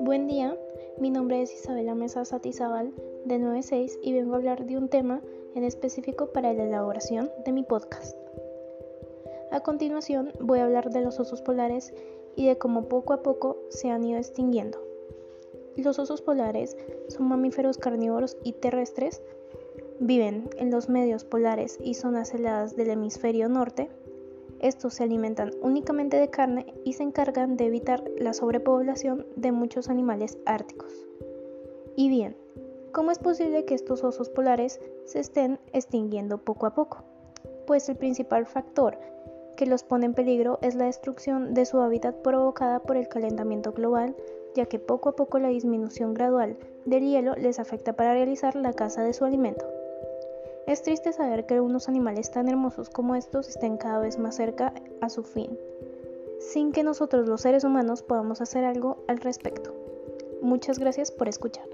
Buen día, mi nombre es Isabela Mesa Satizabal de 96 y vengo a hablar de un tema en específico para la elaboración de mi podcast. A continuación voy a hablar de los osos polares y de cómo poco a poco se han ido extinguiendo. Los osos polares son mamíferos carnívoros y terrestres, viven en los medios polares y zonas heladas del hemisferio norte, estos se alimentan únicamente de carne y se encargan de evitar la sobrepoblación de muchos animales árticos. Y bien, ¿cómo es posible que estos osos polares se estén extinguiendo poco a poco? Pues el principal factor que los pone en peligro es la destrucción de su hábitat provocada por el calentamiento global, ya que poco a poco la disminución gradual del hielo les afecta para realizar la caza de su alimento. Es triste saber que unos animales tan hermosos como estos estén cada vez más cerca a su fin, sin que nosotros los seres humanos podamos hacer algo al respecto. Muchas gracias por escuchar.